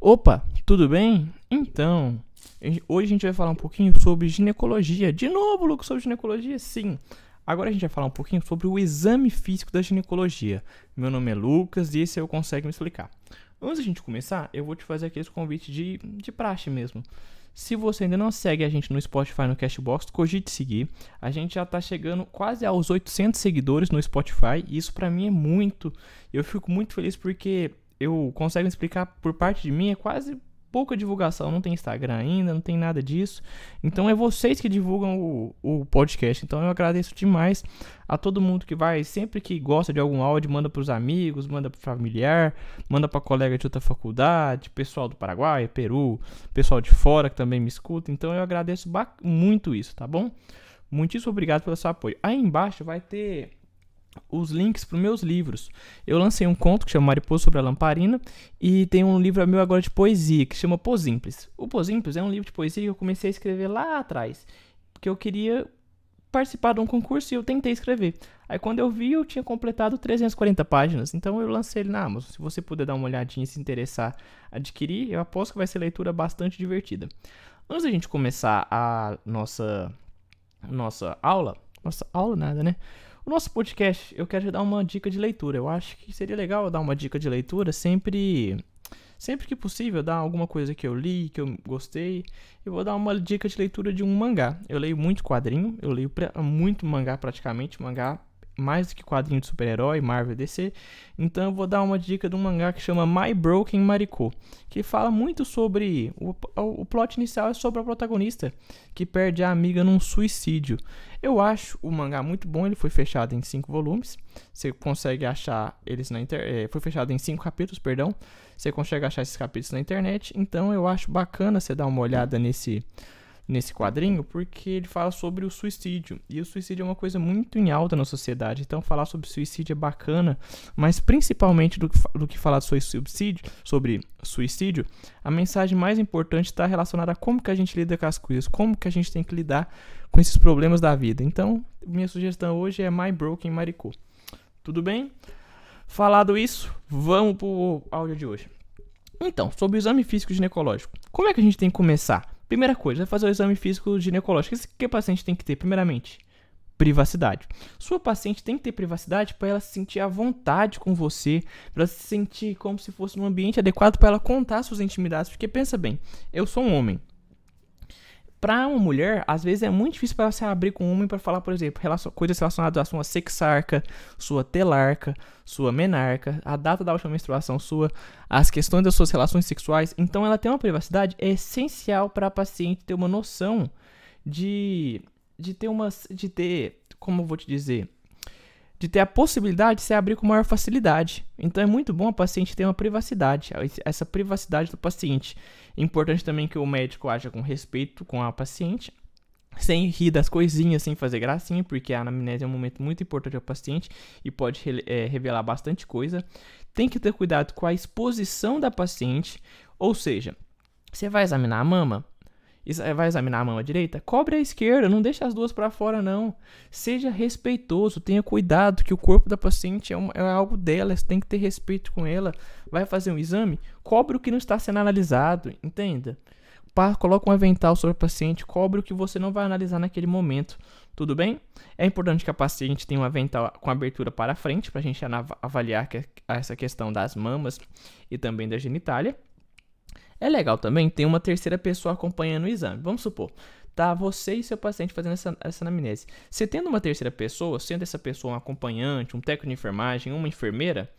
Opa, tudo bem? Então, hoje a gente vai falar um pouquinho sobre ginecologia. De novo, Lucas, sobre ginecologia? Sim. Agora a gente vai falar um pouquinho sobre o exame físico da ginecologia. Meu nome é Lucas e esse eu consigo me explicar. Antes da gente começar, eu vou te fazer aqueles convites de, de praxe mesmo. Se você ainda não segue a gente no Spotify, no Cashbox, cogite seguir. A gente já está chegando quase aos 800 seguidores no Spotify e isso para mim é muito. Eu fico muito feliz porque eu consigo explicar por parte de mim é quase pouca divulgação, não tem Instagram ainda, não tem nada disso. Então é vocês que divulgam o, o podcast. Então eu agradeço demais a todo mundo que vai, sempre que gosta de algum áudio, manda para os amigos, manda para familiar, manda para colega de outra faculdade, pessoal do Paraguai, Peru, pessoal de fora que também me escuta. Então eu agradeço muito isso, tá bom? Muitíssimo obrigado pelo seu apoio. Aí embaixo vai ter os links para os meus livros. Eu lancei um conto que chama Mariposa sobre a Lamparina e tem um livro meu agora de poesia que chama Posimples. O Posimples é um livro de poesia que eu comecei a escrever lá atrás, porque eu queria participar de um concurso e eu tentei escrever. Aí quando eu vi, eu tinha completado 340 páginas, então eu lancei ele na Amazon. Se você puder dar uma olhadinha e se interessar adquirir, eu aposto que vai ser leitura bastante divertida. Antes da gente começar a nossa nossa aula, nossa aula nada, né? O nosso podcast, eu quero te dar uma dica de leitura. Eu acho que seria legal dar uma dica de leitura sempre sempre que possível, dar alguma coisa que eu li, que eu gostei. Eu vou dar uma dica de leitura de um mangá. Eu leio muito quadrinho, eu leio muito mangá praticamente, mangá mais do que quadrinho de super-herói, Marvel DC. Então eu vou dar uma dica de um mangá que chama My Broken Mariko, que fala muito sobre o, o plot inicial é sobre a protagonista que perde a amiga num suicídio. Eu acho o mangá muito bom, ele foi fechado em cinco volumes. Você consegue achar eles na internet, é, foi fechado em cinco capítulos, perdão. Você consegue achar esses capítulos na internet. Então eu acho bacana você dar uma olhada nesse nesse quadrinho porque ele fala sobre o suicídio. E o suicídio é uma coisa muito em alta na sociedade. Então, falar sobre suicídio é bacana, mas principalmente do que, do que falar sobre suicídio, sobre suicídio, a mensagem mais importante está relacionada a como que a gente lida com as coisas, como que a gente tem que lidar com esses problemas da vida. Então, minha sugestão hoje é My Broken Maricô. Tudo bem? Falado isso, vamos pro áudio de hoje. Então, sobre o exame físico ginecológico. Como é que a gente tem que começar? Primeira coisa, vai fazer o exame físico ginecológico. O que a paciente tem que ter? Primeiramente, privacidade. Sua paciente tem que ter privacidade para ela se sentir à vontade com você, para se sentir como se fosse um ambiente adequado para ela contar suas intimidades. Porque pensa bem, eu sou um homem, Pra uma mulher, às vezes é muito difícil para ela se abrir com um homem para falar, por exemplo, relacion coisas relacionadas à sua sexarca, sua telarca, sua menarca, a data da última menstruação sua, as questões das suas relações sexuais. Então, ela tem uma privacidade é essencial para a paciente ter uma noção de, de ter uma, de ter, como eu vou te dizer, de ter a possibilidade de se abrir com maior facilidade. Então é muito bom a paciente ter uma privacidade, essa privacidade do paciente. É importante também que o médico haja com respeito com a paciente, sem rir das coisinhas, sem fazer gracinha, porque a anamnese é um momento muito importante ao paciente e pode é, revelar bastante coisa. Tem que ter cuidado com a exposição da paciente, ou seja, você vai examinar a mama, vai examinar a mão direita, cobre a esquerda, não deixe as duas para fora não. Seja respeitoso, tenha cuidado que o corpo da paciente é, uma, é algo dela, você tem que ter respeito com ela. Vai fazer um exame, cobre o que não está sendo analisado, entenda? coloca um avental sobre o paciente, cobre o que você não vai analisar naquele momento. Tudo bem? É importante que a paciente tenha um avental com abertura para frente, para a gente avaliar essa questão das mamas e também da genitália. É legal também ter uma terceira pessoa acompanhando o exame. Vamos supor, tá você e seu paciente fazendo essa, essa anamnese. Você tendo uma terceira pessoa, sendo essa pessoa um acompanhante, um técnico de enfermagem, uma enfermeira,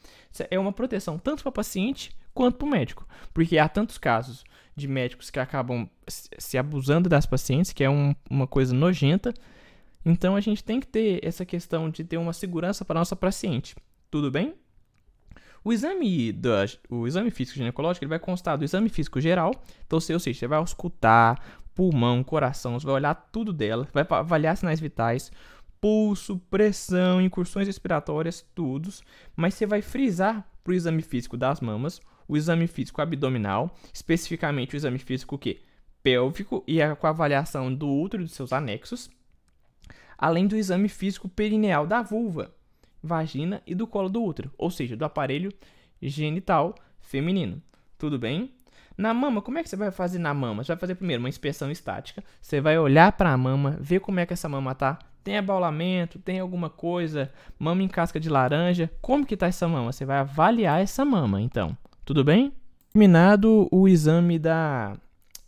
é uma proteção tanto para o paciente quanto para o médico. Porque há tantos casos de médicos que acabam se abusando das pacientes, que é um, uma coisa nojenta. Então a gente tem que ter essa questão de ter uma segurança para nossa paciente. Tudo bem? O exame, da, o exame físico ginecológico ele vai constar do exame físico geral, então, ou seja, você vai escutar pulmão, coração, você vai olhar tudo dela, vai avaliar sinais vitais, pulso, pressão, incursões respiratórias, tudo, mas você vai frisar para o exame físico das mamas, o exame físico abdominal, especificamente o exame físico que pélvico e a, com a avaliação do útero e dos seus anexos, além do exame físico perineal da vulva, vagina e do colo do útero, ou seja, do aparelho genital feminino. Tudo bem? Na mama, como é que você vai fazer na mama? Você vai fazer primeiro uma inspeção estática. Você vai olhar para a mama, ver como é que essa mama tá. Tem abaulamento, tem alguma coisa, mama em casca de laranja. Como que tá essa mama? Você vai avaliar essa mama, então. Tudo bem? Terminado o exame da,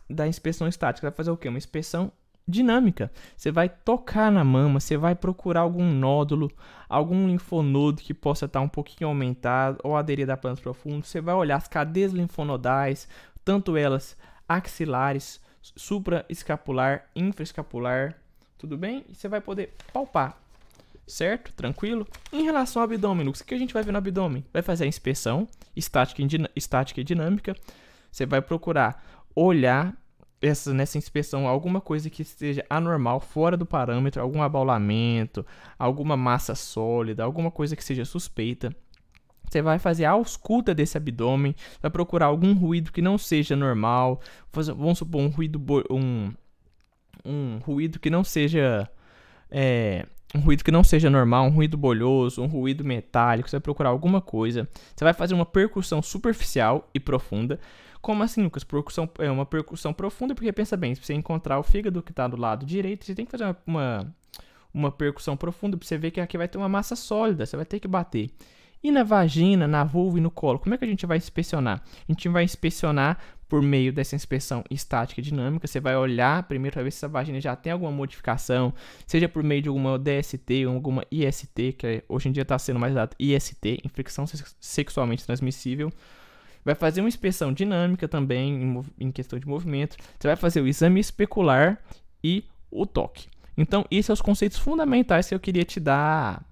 da inspeção estática, vai fazer o quê? Uma inspeção dinâmica. Você vai tocar na mama, você vai procurar algum nódulo, algum linfonodo que possa estar um pouquinho aumentado ou aderido a planos profundos. Você vai olhar as cadeias linfonodais, tanto elas axilares, supraescapular, infraescapular, tudo bem? E você vai poder palpar, certo? Tranquilo? Em relação ao abdômen, o que a gente vai ver no abdômen? Vai fazer a inspeção estática e dinâmica. Você vai procurar olhar essa, nessa inspeção alguma coisa que esteja anormal, fora do parâmetro, algum abaulamento, alguma massa sólida, alguma coisa que seja suspeita. Você vai fazer a ausculta desse abdômen, vai procurar algum ruído que não seja normal, vamos supor um ruído um, um ruído que não seja é, um ruído que não seja normal, um ruído bolhoso, um ruído metálico, você vai procurar alguma coisa. Você vai fazer uma percussão superficial e profunda. Como assim, Lucas? Percussão, é uma percussão profunda, porque pensa bem, se você encontrar o fígado que está do lado direito, você tem que fazer uma, uma, uma percussão profunda para você ver que aqui vai ter uma massa sólida, você vai ter que bater. E na vagina, na vulva e no colo, como é que a gente vai inspecionar? A gente vai inspecionar por meio dessa inspeção estática e dinâmica. Você vai olhar primeiro para ver se essa vagina já tem alguma modificação, seja por meio de alguma DST ou alguma IST, que é, hoje em dia está sendo mais dado IST, infecção sexualmente transmissível. Vai fazer uma inspeção dinâmica também em, em questão de movimento. Você vai fazer o exame especular e o toque. Então, esses são os conceitos fundamentais que eu queria te dar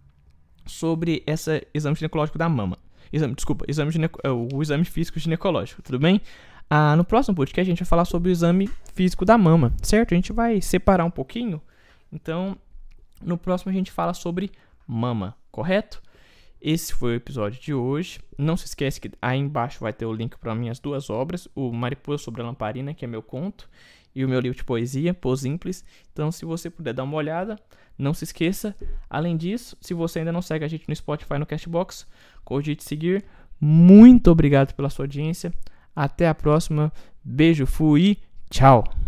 sobre esse exame ginecológico da mama. Exame, desculpa, exame gineco, é, o exame físico ginecológico, tudo bem? Ah, no próximo podcast a gente vai falar sobre o exame físico da mama, certo? A gente vai separar um pouquinho. Então, no próximo a gente fala sobre mama, correto? Esse foi o episódio de hoje. Não se esquece que aí embaixo vai ter o link para minhas duas obras, o Mariposa sobre a Lamparina, que é meu conto, e o meu livro de poesia, Pô Simples. Então, se você puder dar uma olhada, não se esqueça. Além disso, se você ainda não segue a gente no Spotify, no Castbox, cogite seguir. Muito obrigado pela sua audiência. Até a próxima. Beijo, fui, tchau.